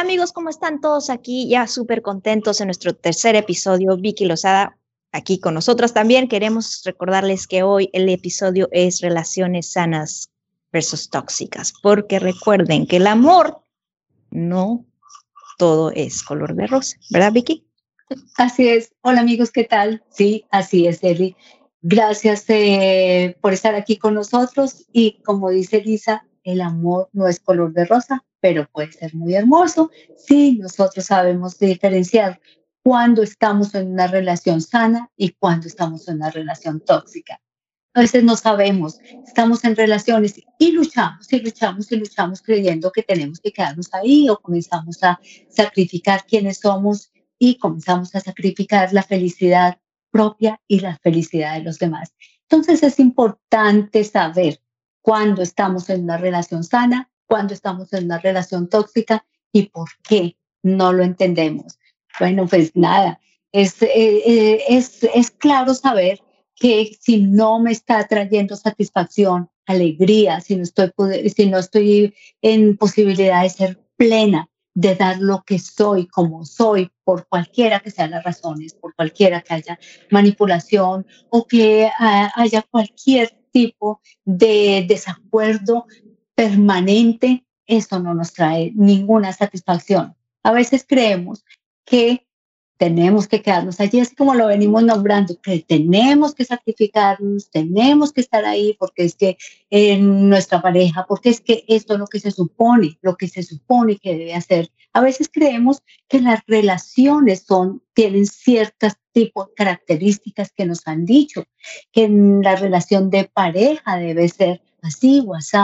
Amigos, ¿cómo están todos aquí? Ya súper contentos en nuestro tercer episodio. Vicky Lozada aquí con nosotros también. Queremos recordarles que hoy el episodio es relaciones sanas versus tóxicas, porque recuerden que el amor no todo es color de rosa, ¿verdad Vicky? Así es. Hola amigos, ¿qué tal? Sí, así es, Eli. Gracias eh, por estar aquí con nosotros y como dice Lisa, el amor no es color de rosa, pero puede ser muy hermoso si nosotros sabemos diferenciar cuando estamos en una relación sana y cuando estamos en una relación tóxica. A veces no sabemos, estamos en relaciones y luchamos y luchamos y luchamos creyendo que tenemos que quedarnos ahí o comenzamos a sacrificar quienes somos y comenzamos a sacrificar la felicidad propia y la felicidad de los demás. Entonces es importante saber cuándo estamos en una relación sana, cuándo estamos en una relación tóxica y por qué no lo entendemos. Bueno, pues nada, es, eh, eh, es, es claro saber que si no me está trayendo satisfacción, alegría, si no estoy, si no estoy en posibilidad de ser plena, de dar lo que soy como soy, por cualquiera que sean las razones, por cualquiera que haya manipulación o que ah, haya cualquier tipo de desacuerdo permanente, eso no nos trae ninguna satisfacción. A veces creemos que tenemos que quedarnos allí, así como lo venimos nombrando, que tenemos que sacrificarnos, tenemos que estar ahí porque es que en nuestra pareja, porque es que esto es lo que se supone, lo que se supone que debe hacer. A veces creemos que las relaciones son, tienen ciertas tipos de características que nos han dicho, que en la relación de pareja debe ser así o así,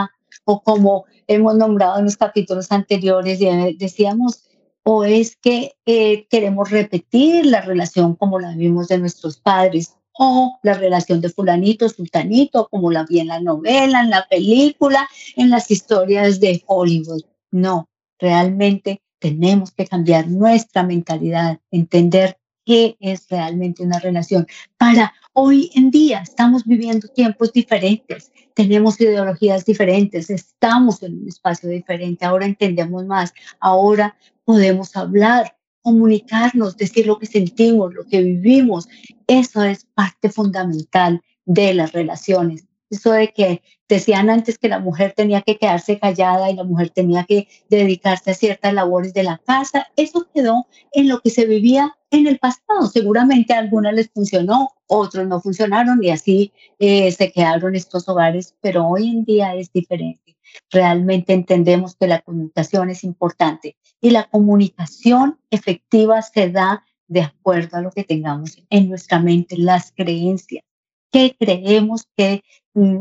o como hemos nombrado en los capítulos anteriores, decíamos, o es que eh, queremos repetir la relación como la vimos de nuestros padres, o la relación de fulanito, sultanito, como la vi en la novela, en la película, en las historias de Hollywood. No, realmente tenemos que cambiar nuestra mentalidad, entender qué es realmente una relación. Para hoy en día estamos viviendo tiempos diferentes, tenemos ideologías diferentes, estamos en un espacio diferente, ahora entendemos más, ahora podemos hablar, comunicarnos, decir lo que sentimos, lo que vivimos. Eso es parte fundamental de las relaciones. Eso de que decían antes que la mujer tenía que quedarse callada y la mujer tenía que dedicarse a ciertas labores de la casa, eso quedó en lo que se vivía en el pasado. Seguramente a algunas les funcionó, otros no funcionaron y así eh, se quedaron estos hogares, pero hoy en día es diferente realmente entendemos que la comunicación es importante y la comunicación efectiva se da de acuerdo a lo que tengamos en nuestra mente, las creencias. ¿Qué creemos que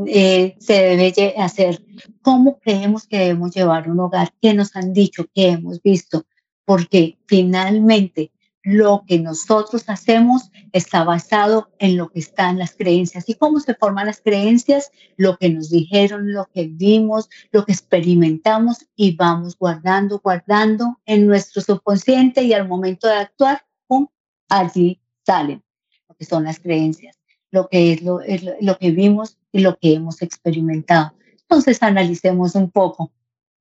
eh, se debe hacer? ¿Cómo creemos que debemos llevar un hogar? ¿Qué nos han dicho? ¿Qué hemos visto? Porque finalmente lo que nosotros hacemos está basado en lo que están las creencias. ¿Y cómo se forman las creencias? Lo que nos dijeron, lo que vimos, lo que experimentamos y vamos guardando, guardando en nuestro subconsciente y al momento de actuar, ¡pum! allí salen lo que son las creencias, lo que es lo, es lo que vimos y lo que hemos experimentado. Entonces analicemos un poco.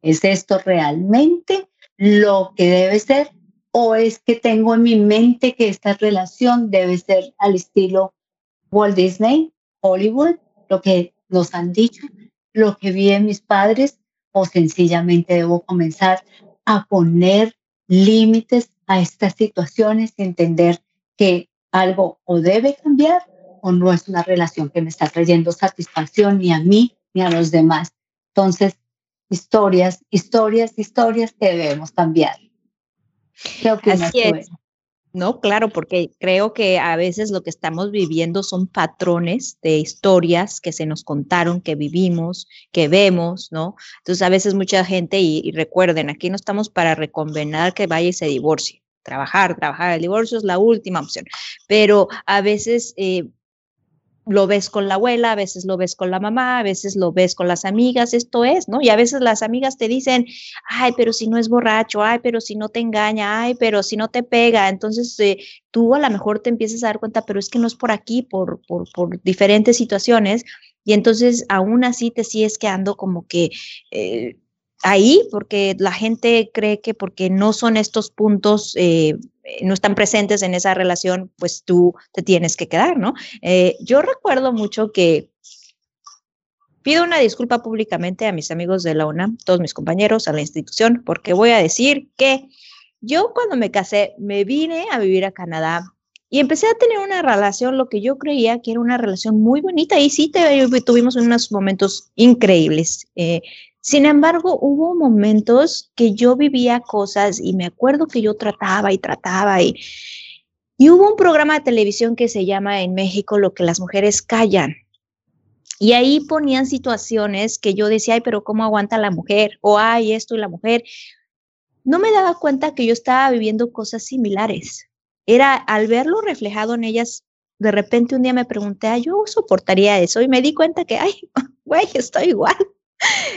¿Es esto realmente lo que debe ser o es que tengo en mi mente que esta relación debe ser al estilo Walt Disney, Hollywood, lo que nos han dicho, lo que vi en mis padres, o sencillamente debo comenzar a poner límites a estas situaciones y entender que algo o debe cambiar o no es una relación que me está trayendo satisfacción ni a mí ni a los demás. Entonces, historias, historias, historias que debemos cambiar. Así es. No, claro, porque creo que a veces lo que estamos viviendo son patrones de historias que se nos contaron, que vivimos, que vemos, ¿no? Entonces a veces mucha gente, y, recuerden, aquí no estamos para recomendar que vaya y se divorcie. Trabajar, trabajar, el divorcio es la última opción, pero a veces eh, lo ves con la abuela, a veces lo ves con la mamá, a veces lo ves con las amigas, esto es, ¿no? Y a veces las amigas te dicen, ay, pero si no es borracho, ay, pero si no te engaña, ay, pero si no te pega, entonces eh, tú a lo mejor te empiezas a dar cuenta, pero es que no es por aquí, por, por, por diferentes situaciones, y entonces aún así te sigues quedando como que... Eh, ahí porque la gente cree que porque no son estos puntos, eh, no están presentes en esa relación, pues tú te tienes que quedar, ¿no? Eh, yo recuerdo mucho que pido una disculpa públicamente a mis amigos de la UNAM, todos mis compañeros, a la institución, porque voy a decir que yo cuando me casé me vine a vivir a Canadá y empecé a tener una relación, lo que yo creía que era una relación muy bonita y sí tuvimos unos momentos increíbles. Eh, sin embargo, hubo momentos que yo vivía cosas y me acuerdo que yo trataba y trataba y, hubo un programa de televisión que se llama en México Lo que las mujeres callan. Y ahí ponían situaciones que yo decía, ay, pero ¿cómo aguanta la mujer? O ay, esto y la mujer. No me daba cuenta que yo estaba viviendo cosas similares. Era al verlo reflejado en ellas, de repente un día me pregunté, ay, yo soportaría eso y me di cuenta que, ay, güey, estoy igual.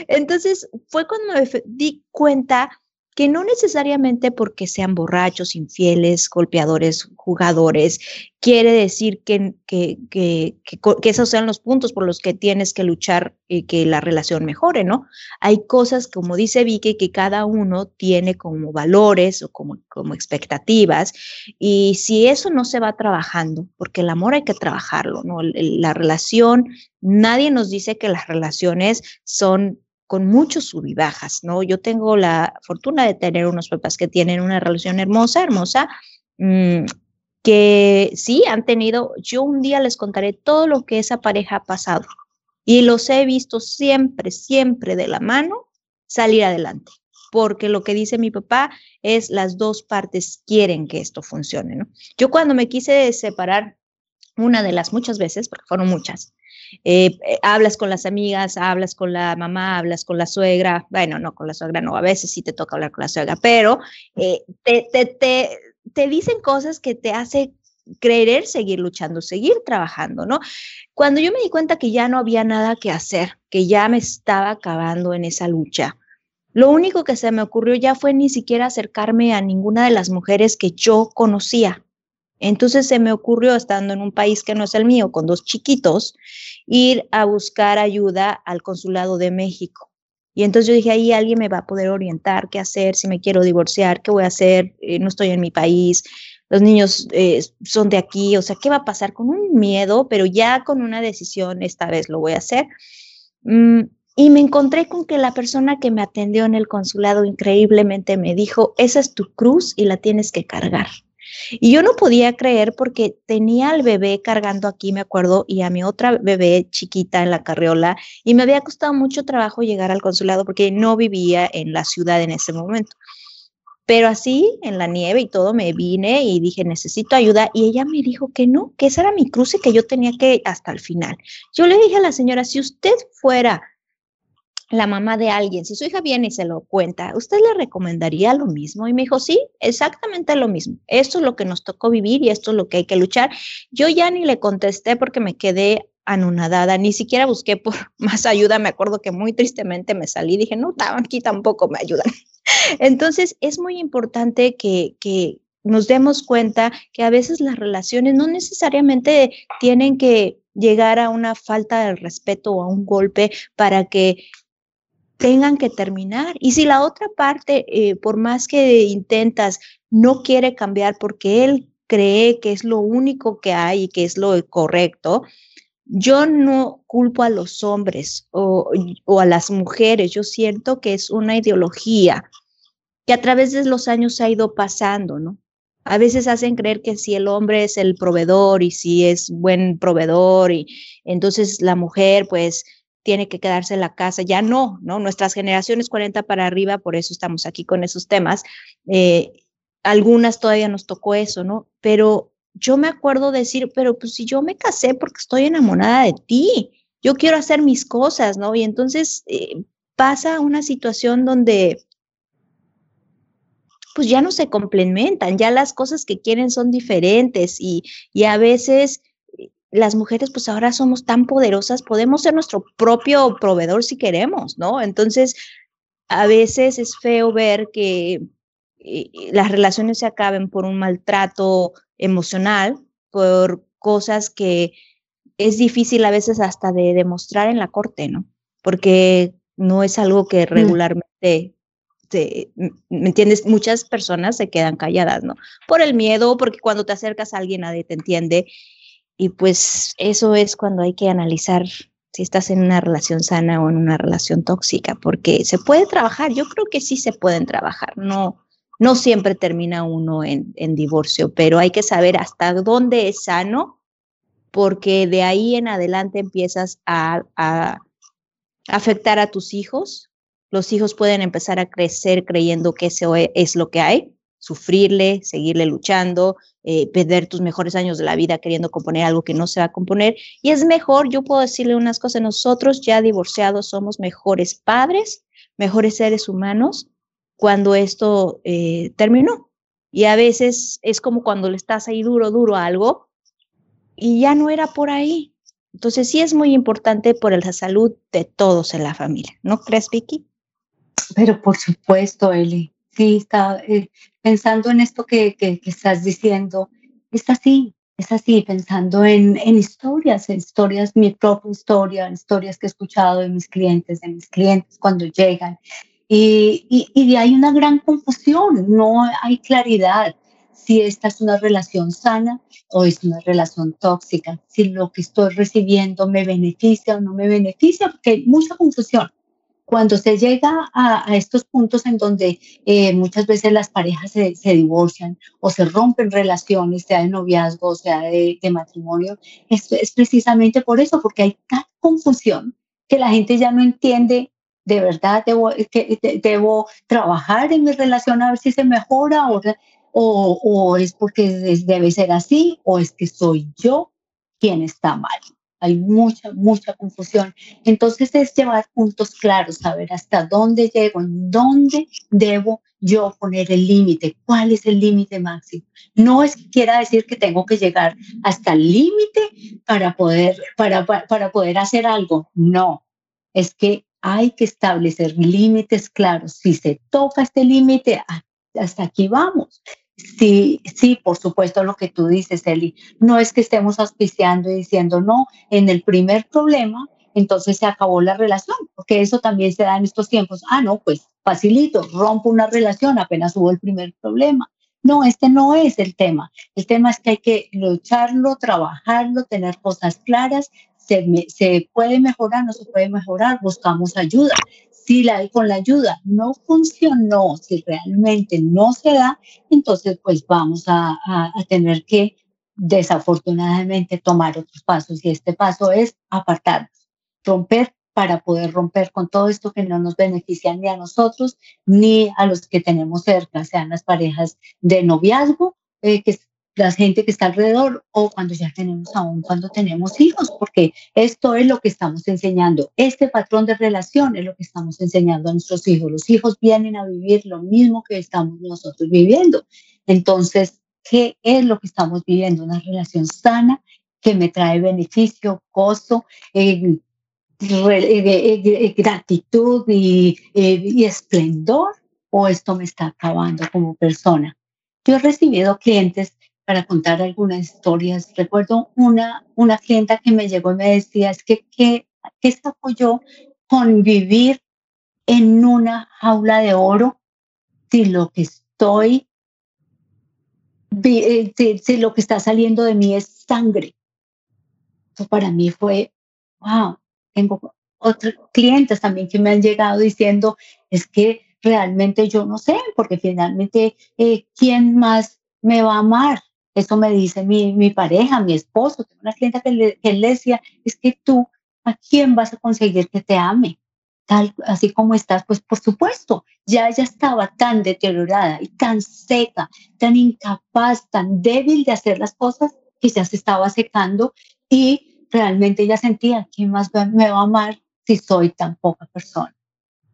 Entonces fue cuando me di cuenta que no necesariamente porque sean borrachos, infieles, golpeadores, jugadores, quiere decir que, que, que, que, esos sean los puntos por los que tienes que luchar y que la relación mejore, ¿no? Hay cosas, como dice Vicky, que cada uno tiene como valores o como, como expectativas, y si eso no se va trabajando, porque el amor hay que trabajarlo, ¿no? La relación, nadie nos dice que las relaciones son con muchos subibajas, ¿no? Yo tengo la fortuna de tener unos papás que tienen una relación hermosa, hermosa, mm, que sí han tenido, yo un día les contaré todo lo que esa pareja ha pasado y los he visto siempre, siempre de la mano salir adelante, porque lo que dice mi papá es las dos partes quieren que esto funcione, ¿no? Yo cuando me quise separar, una de las muchas veces, porque fueron muchas, eh, eh, hablas con las amigas, hablas con la mamá, hablas con la suegra, bueno, no con la suegra, no, a veces sí te toca hablar con la suegra, pero eh, te, te, te, te dicen cosas que te hace creer seguir luchando, seguir trabajando, ¿no? Cuando yo me di cuenta que ya no había nada que hacer, que ya me estaba acabando en esa lucha, lo único que se me ocurrió ya fue ni siquiera acercarme a ninguna de las mujeres que yo conocía. Entonces se me ocurrió, estando en un país que no es el mío, con dos chiquitos, ir a buscar ayuda al Consulado de México. Y entonces yo dije, ahí alguien me va a poder orientar qué hacer, si me quiero divorciar, qué voy a hacer, eh, no estoy en mi país, los niños eh, son de aquí, o sea, ¿qué va a pasar? Con un miedo, pero ya con una decisión, esta vez lo voy a hacer. Mm, y me encontré con que la persona que me atendió en el consulado increíblemente me dijo, esa es tu cruz y la tienes que cargar. Y yo no podía creer porque tenía al bebé cargando aquí, me acuerdo, y a mi otra bebé chiquita en la carriola, y me había costado mucho trabajo llegar al consulado porque no vivía en la ciudad en ese momento. Pero así, en la nieve y todo, me vine y dije, necesito ayuda. Y ella me dijo que no, que esa era mi cruce, que yo tenía que hasta el final. Yo le dije a la señora, si usted fuera la mamá de alguien, si su hija viene y se lo cuenta, ¿usted le recomendaría lo mismo? Y me dijo, sí, exactamente lo mismo. Esto es lo que nos tocó vivir y esto es lo que hay que luchar. Yo ya ni le contesté porque me quedé anonadada, ni siquiera busqué por más ayuda. Me acuerdo que muy tristemente me salí, dije, no, aquí tampoco me ayudan. Entonces, es muy importante que, que nos demos cuenta que a veces las relaciones no necesariamente tienen que llegar a una falta de respeto o a un golpe para que tengan que terminar. Y si la otra parte, eh, por más que intentas, no quiere cambiar porque él cree que es lo único que hay y que es lo correcto, yo no culpo a los hombres o, o, a las mujeres, yo siento que es una ideología que a través de los años ha ido pasando, ¿no? A veces hacen creer que si el hombre es el proveedor y si es buen proveedor y entonces la mujer pues tiene que quedarse en la casa. Ya no, ¿no? Nuestras generaciones 40 para arriba, por eso estamos aquí con esos temas. Eh, algunas todavía nos tocó eso, ¿no? Pero yo me acuerdo decir, pero pues si yo me casé porque estoy enamorada de ti, yo quiero hacer mis cosas, ¿no? Y entonces eh, pasa una situación donde pues ya no se complementan, ya las cosas que quieren son diferentes y, y a veces las mujeres pues ahora somos tan poderosas, podemos ser nuestro propio proveedor si queremos, ¿no? Entonces, a veces es feo ver que eh, las relaciones se acaben por un maltrato emocional, por cosas que es difícil a veces hasta de demostrar en la corte, ¿no? Porque no es algo que mm. regularmente de, ¿me entiendes? Muchas personas se quedan calladas, ¿no? Por el miedo, porque cuando te acercas a alguien nadie te entiende. Y pues eso es cuando hay que analizar si estás en una relación sana o en una relación tóxica, porque se puede trabajar, yo creo que sí se pueden trabajar, no, no siempre termina uno en, en divorcio, pero hay que saber hasta dónde es sano, porque de ahí en adelante empiezas a, a afectar a tus hijos. Los hijos pueden empezar a crecer creyendo que eso e, es lo que hay, sufrirle, seguirle luchando, eh, perder tus mejores años de la vida queriendo componer algo que no se va a componer. Y es mejor, yo puedo decirle unas cosas, nosotros ya divorciados somos mejores padres, mejores seres humanos cuando esto eh, terminó. Y a veces es como cuando le estás ahí duro, duro a algo y ya no era por ahí. Entonces sí es muy importante por la salud de todos en la familia, ¿no crees, Vicky? Pero por supuesto, Eli. Sí, está eh, pensando en esto que, que, estás diciendo. Es así, es así, pensando en, en, historias, en historias, mi propia historia, en historias que he escuchado de mis clientes, de mis clientes cuando llegan. Y, y, y ahí una gran confusión, no hay claridad si esta es una relación sana o es una relación tóxica, si lo que estoy recibiendo me beneficia o no me beneficia, porque hay mucha confusión. Cuando se llega a, estos puntos en donde eh, muchas veces las parejas se, divorcian o se rompen relaciones, sea de noviazgo, sea de, matrimonio, es, precisamente por eso, porque hay tanta confusión que la gente ya no entiende de verdad debo, que, debo trabajar en mi relación a ver si se mejora o o, es porque debe ser así, o es que soy yo quien está mal. Hay mucha, mucha confusión. Entonces es llevar puntos claros, saber hasta dónde llego, en dónde debo yo poner el límite, cuál es el límite máximo. No es que quiera decir que tengo que llegar hasta el límite para poder, para, para poder hacer algo. No, es que hay que establecer límites claros. Si se toca este límite, hasta aquí vamos. Sí, sí, por supuesto lo que tú dices, Eli. No es que estemos auspiciando y diciendo, no, en el primer problema, entonces se acabó la relación, porque eso también se da en estos tiempos. Ah, no, pues facilito, rompo una relación apenas hubo el primer problema. No, este no es el tema. El tema es que hay que lucharlo, trabajarlo, tener cosas claras. Se, se puede mejorar, no se puede mejorar, buscamos ayuda si con la ayuda no funcionó, si realmente no se da, entonces pues vamos a, a, tener que desafortunadamente tomar otros pasos. Y este paso es apartarnos, romper para poder romper con todo esto que no nos beneficia ni a nosotros ni a los que tenemos cerca, sean las parejas de noviazgo, eh, que la gente que está alrededor o cuando ya tenemos aún cuando tenemos hijos, porque esto es lo que estamos enseñando. Este patrón de relación es lo que estamos enseñando a nuestros hijos. Los hijos vienen a vivir lo mismo que estamos nosotros viviendo. Entonces, ¿qué es lo que estamos viviendo? Una relación sana que me trae beneficio, gozo, eh, eh, eh, gratitud y, y esplendor, o esto me está acabando como persona. Yo he recibido clientes para contar algunas historias. Recuerdo una, una clienta que me llegó y me decía, es que, ¿qué, saco yo con vivir en una jaula de oro si lo que estoy, eh, si, lo que está saliendo de mí es sangre? Eso para mí fue, wow, tengo otros clientes también que me han llegado diciendo, es que realmente yo no sé, porque finalmente, eh, ¿quién más me va a amar? Eso me dice mi, mi pareja, mi esposo. Tengo una clienta que, le, que le decía, es que tú, ¿a quién vas a conseguir que te ame? Tal, así como estás, pues por supuesto, ya ella estaba tan deteriorada y tan seca, tan incapaz, tan débil de hacer las cosas que ya se estaba secando y realmente ella sentía, ¿quién más me va a amar si soy tan poca persona?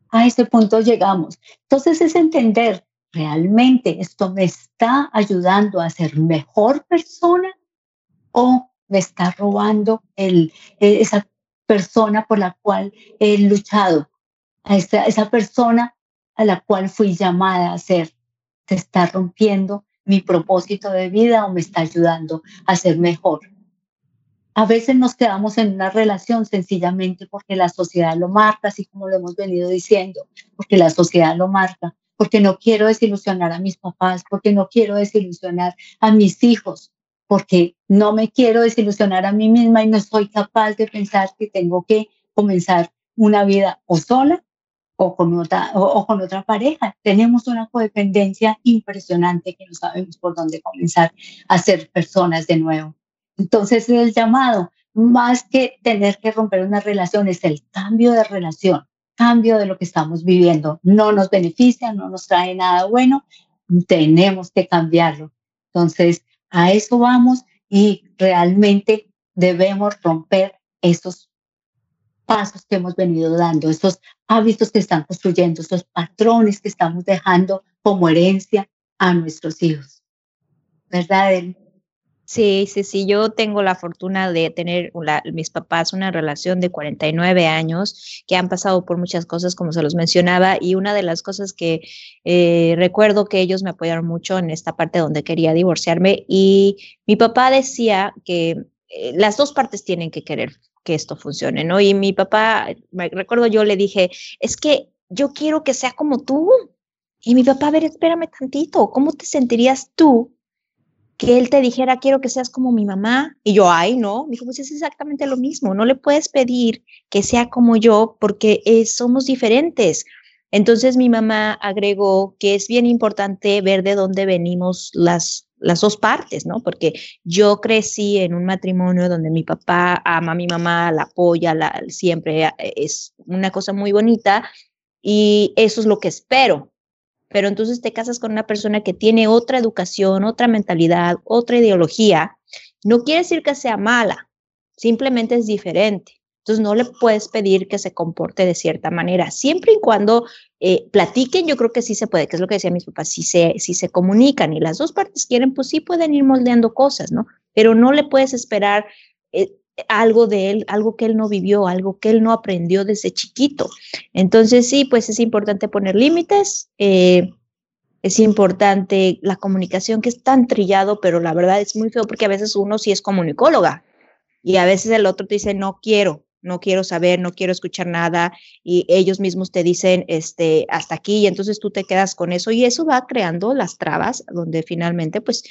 A ese punto llegamos. Entonces es entender ¿realmente esto me está ayudando a ser mejor persona o me está robando el, e, esa persona por la cual he luchado, esa, esa persona a la cual fui llamada a ser? ¿Te está rompiendo mi propósito de vida o me está ayudando a ser mejor? A veces nos quedamos en una relación sencillamente porque la sociedad lo marca, así como lo hemos venido diciendo, porque la sociedad lo marca, porque no quiero desilusionar a mis papás, porque no quiero desilusionar a mis hijos, porque no me quiero desilusionar a mí misma y no soy capaz de pensar que tengo que comenzar una vida o sola o con otra, o, con otra pareja. Tenemos una codependencia impresionante que no sabemos por dónde comenzar a ser personas de nuevo. Entonces el llamado, más que tener que romper una relación, es el cambio de relación, cambio de lo que estamos viviendo. No nos beneficia, no nos trae nada bueno, tenemos que cambiarlo. Entonces, a eso vamos y realmente debemos romper esos pasos que hemos venido dando, esos hábitos que están construyendo, esos patrones que estamos dejando como herencia a nuestros hijos. ¿Verdad, Sí, sí, sí, yo tengo la fortuna de tener mis papás una relación de 49 años que han pasado por muchas cosas, como se los mencionaba, y una de las cosas que eh, recuerdo que ellos me apoyaron mucho en esta parte donde quería divorciarme y mi papá decía que eh, las dos partes tienen que querer que esto funcione, ¿no? Y mi papá, me recuerdo yo le dije, es que yo quiero que sea como tú. Y mi papá, a ver, espérame tantito, ¿cómo te sentirías tú él te dijera, quiero que seas como mi mamá? Y yo, ay, no, dijo, pues es exactamente lo mismo, no le puedes pedir que sea como yo porque eh, somos diferentes. Entonces mi mamá agregó que es bien importante ver de dónde venimos las, las dos partes, ¿no? Porque yo crecí en un matrimonio donde mi papá ama a mi mamá, la apoya, la, siempre eh, es una cosa muy bonita y eso es lo que espero. Pero entonces te casas con una persona que tiene otra educación, otra mentalidad, otra ideología. No quiere decir que sea mala, simplemente es diferente. Entonces no le puedes pedir que se comporte de cierta manera. Siempre y cuando eh, platiquen, yo creo que sí se puede, que es lo que decía mis papás, si se, si se comunican y las dos partes quieren, pues sí pueden ir moldeando cosas, ¿no? Pero no le puedes esperar eh, algo de él, algo que él no vivió, algo que él no aprendió desde chiquito. Entonces sí, pues es importante poner límites. Eh, es importante la comunicación que es tan trillado, pero la verdad es muy feo porque a veces uno sí es comunicóloga y a veces el otro te dice no quiero no quiero saber, no quiero escuchar nada y ellos mismos te dicen este hasta aquí y entonces tú te quedas con eso y eso va creando las trabas donde finalmente pues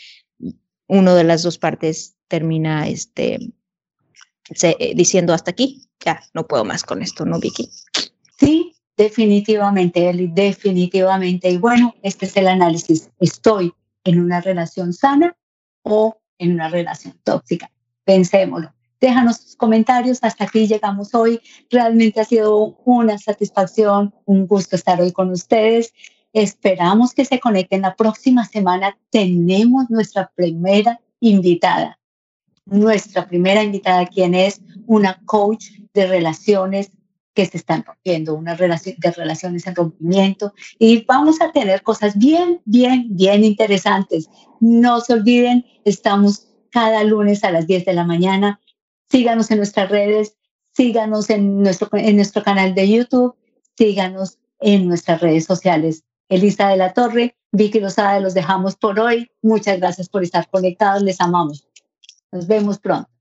uno de las dos partes termina este eh, diciendo hasta aquí, ya no puedo más con esto, ¿no, Vicky? Sí, definitivamente, Eli, definitivamente. Y bueno, este es el análisis. ¿Estoy en una relación sana o en una relación tóxica? Pensémoslo. Déjanos tus comentarios. Hasta aquí llegamos hoy. Realmente ha sido una satisfacción, un gusto estar hoy con ustedes. Esperamos que se conecten la próxima semana. Tenemos nuestra primera invitada. Nuestra primera invitada, quien es una coach de relaciones que se están rompiendo, una relación de relaciones en rompimiento. Y vamos a tener cosas bien, bien, bien interesantes. No se olviden, estamos cada lunes a las 10 de la mañana síganos en nuestras redes, síganos en nuestro, en nuestro canal de YouTube, síganos en nuestras redes sociales. Elisa de la Torre, Vicky Rosada, los dejamos por hoy. Muchas gracias por estar conectados, les amamos. Nos vemos pronto.